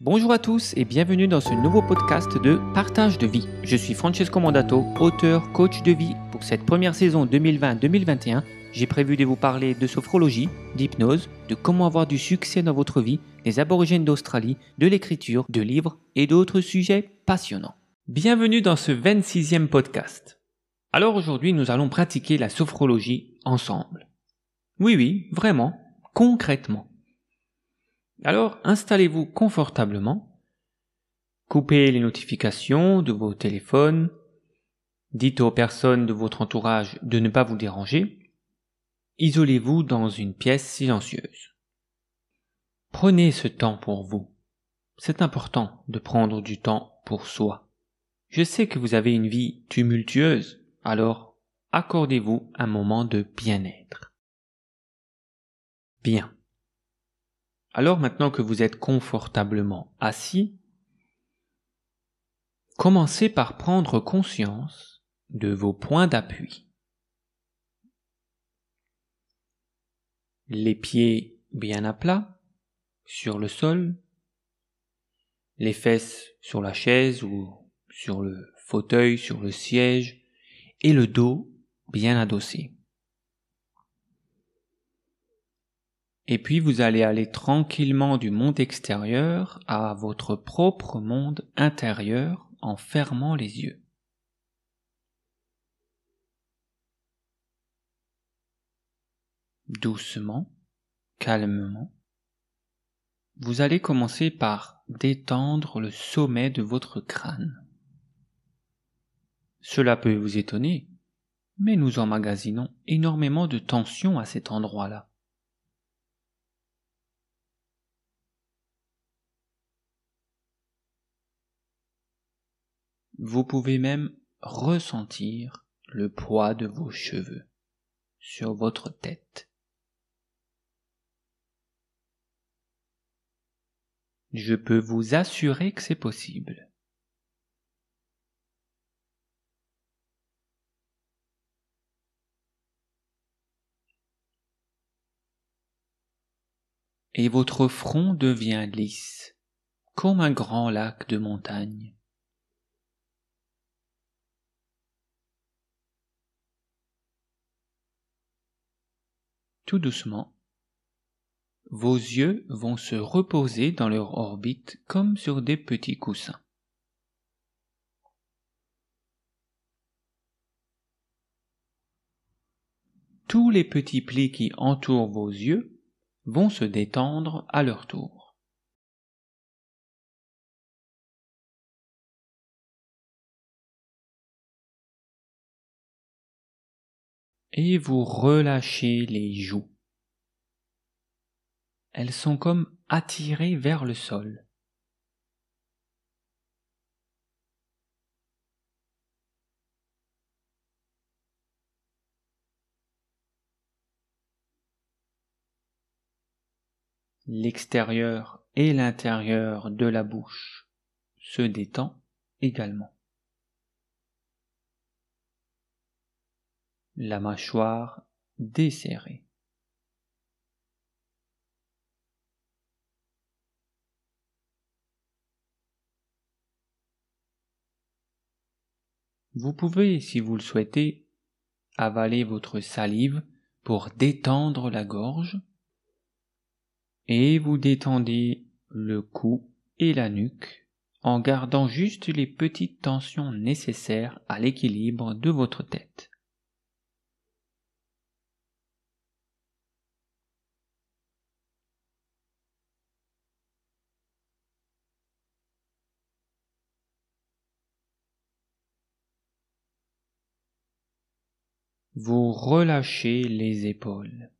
Bonjour à tous et bienvenue dans ce nouveau podcast de Partage de vie. Je suis Francesco Mondato, auteur, coach de vie. Pour cette première saison 2020-2021, j'ai prévu de vous parler de sophrologie, d'hypnose, de comment avoir du succès dans votre vie, des aborigènes d'Australie, de l'écriture, de livres et d'autres sujets passionnants. Bienvenue dans ce 26e podcast. Alors aujourd'hui, nous allons pratiquer la sophrologie ensemble. Oui, oui, vraiment, concrètement. Alors installez-vous confortablement, coupez les notifications de vos téléphones, dites aux personnes de votre entourage de ne pas vous déranger, isolez-vous dans une pièce silencieuse. Prenez ce temps pour vous. C'est important de prendre du temps pour soi. Je sais que vous avez une vie tumultueuse, alors accordez-vous un moment de bien-être. Bien. Alors maintenant que vous êtes confortablement assis, commencez par prendre conscience de vos points d'appui. Les pieds bien à plat, sur le sol, les fesses sur la chaise ou sur le fauteuil, sur le siège, et le dos bien adossé. Et puis vous allez aller tranquillement du monde extérieur à votre propre monde intérieur en fermant les yeux. Doucement, calmement, vous allez commencer par détendre le sommet de votre crâne. Cela peut vous étonner, mais nous emmagasinons énormément de tension à cet endroit-là. Vous pouvez même ressentir le poids de vos cheveux sur votre tête. Je peux vous assurer que c'est possible. Et votre front devient lisse, comme un grand lac de montagne. Tout doucement, vos yeux vont se reposer dans leur orbite comme sur des petits coussins. Tous les petits plis qui entourent vos yeux vont se détendre à leur tour. Et vous relâchez les joues. Elles sont comme attirées vers le sol. L'extérieur et l'intérieur de la bouche se détend également. La mâchoire desserrée. Vous pouvez, si vous le souhaitez, avaler votre salive pour détendre la gorge et vous détendez le cou et la nuque en gardant juste les petites tensions nécessaires à l'équilibre de votre tête. Vous relâchez les épaules.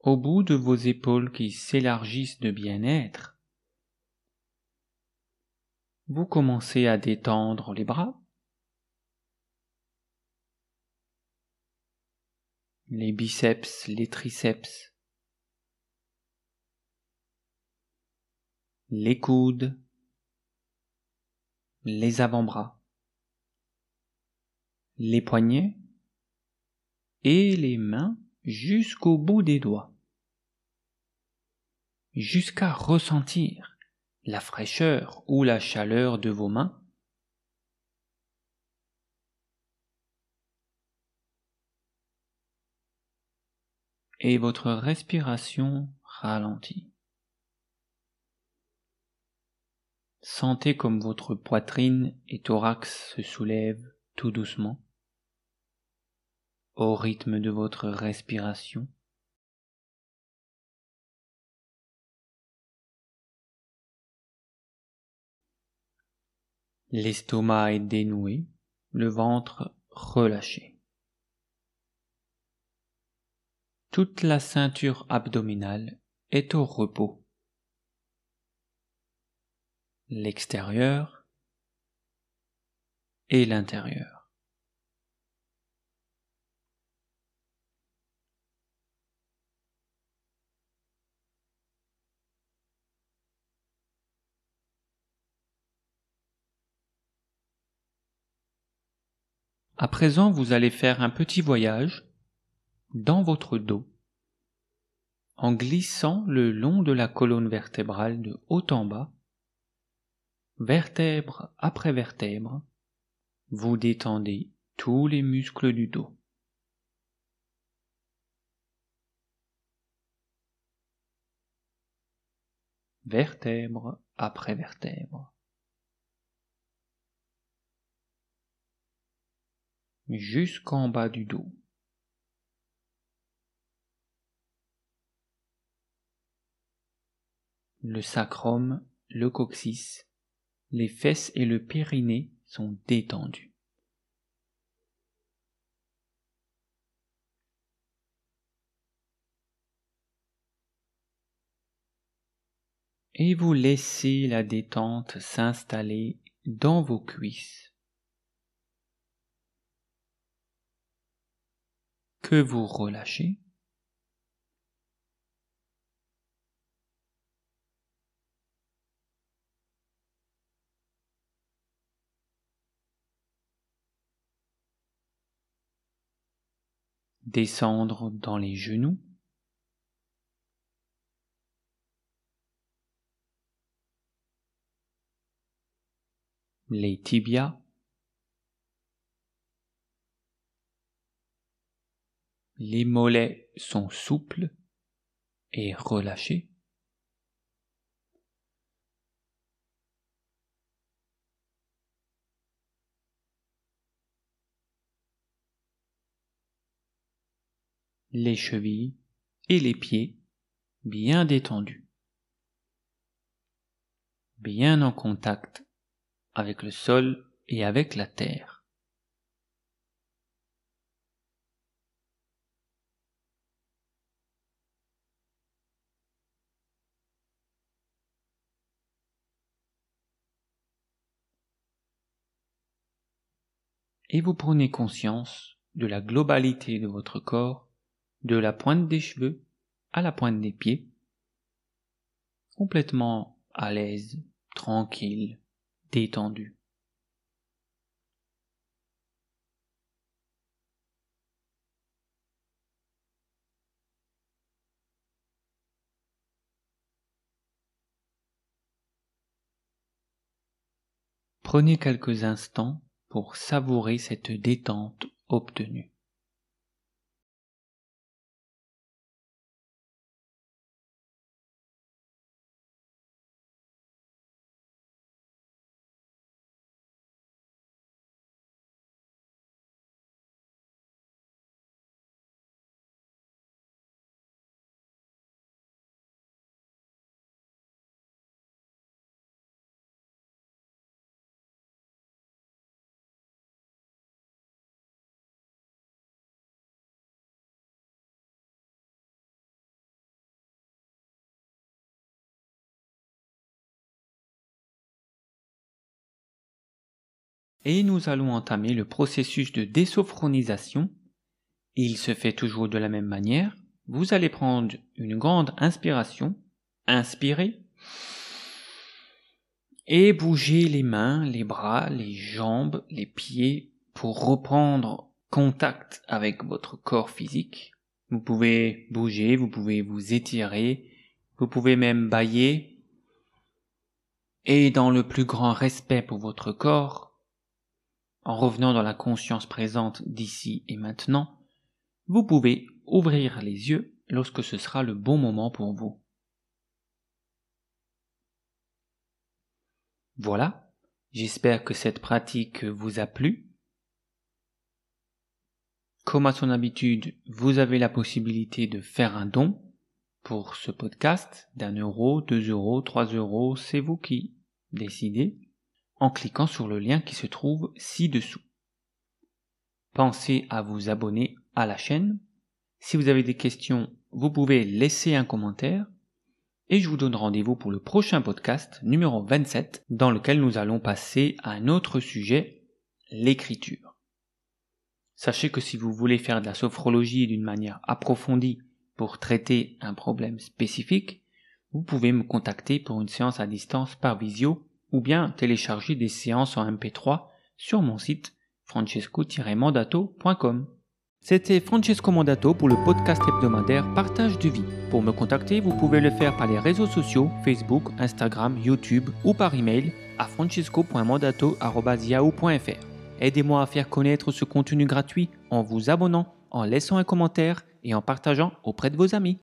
Au bout de vos épaules qui s'élargissent de bien-être, vous commencez à détendre les bras, les biceps, les triceps, les coudes, les avant-bras, les poignets. Et les mains jusqu'au bout des doigts, jusqu'à ressentir la fraîcheur ou la chaleur de vos mains. Et votre respiration ralentit. Sentez comme votre poitrine et thorax se soulèvent tout doucement au rythme de votre respiration. L'estomac est dénoué, le ventre relâché. Toute la ceinture abdominale est au repos. L'extérieur et l'intérieur. À présent, vous allez faire un petit voyage dans votre dos en glissant le long de la colonne vertébrale de haut en bas, vertèbre après vertèbre, vous détendez tous les muscles du dos. Vertèbre après vertèbre. jusqu'en bas du dos. Le sacrum, le coccyx, les fesses et le périnée sont détendus. Et vous laissez la détente s'installer dans vos cuisses. que vous relâchez. Descendre dans les genoux. Les tibias. Les mollets sont souples et relâchés. Les chevilles et les pieds bien détendus, bien en contact avec le sol et avec la terre. et vous prenez conscience de la globalité de votre corps, de la pointe des cheveux à la pointe des pieds, complètement à l'aise, tranquille, détendu. Prenez quelques instants pour savourer cette détente obtenue. Et nous allons entamer le processus de désophronisation. Il se fait toujours de la même manière. Vous allez prendre une grande inspiration, inspirez, et bouger les mains, les bras, les jambes, les pieds pour reprendre contact avec votre corps physique. Vous pouvez bouger, vous pouvez vous étirer, vous pouvez même bailler. Et dans le plus grand respect pour votre corps, en revenant dans la conscience présente d'ici et maintenant, vous pouvez ouvrir les yeux lorsque ce sera le bon moment pour vous. Voilà, j'espère que cette pratique vous a plu. Comme à son habitude, vous avez la possibilité de faire un don pour ce podcast d'un euro, deux euros, trois euros, c'est vous qui décidez, en cliquant sur le lien qui se trouve ci-dessous. Pensez à vous abonner à la chaîne. Si vous avez des questions, vous pouvez laisser un commentaire. Et je vous donne rendez-vous pour le prochain podcast numéro 27 dans lequel nous allons passer à un autre sujet, l'écriture. Sachez que si vous voulez faire de la sophrologie d'une manière approfondie pour traiter un problème spécifique, vous pouvez me contacter pour une séance à distance par visio ou bien télécharger des séances en MP3 sur mon site francesco-mandato.com. C'était Francesco Mandato pour le podcast hebdomadaire Partage de vie. Pour me contacter, vous pouvez le faire par les réseaux sociaux Facebook, Instagram, YouTube ou par email à francesco.mandato.yahoo.fr. Aidez-moi à faire connaître ce contenu gratuit en vous abonnant, en laissant un commentaire et en partageant auprès de vos amis.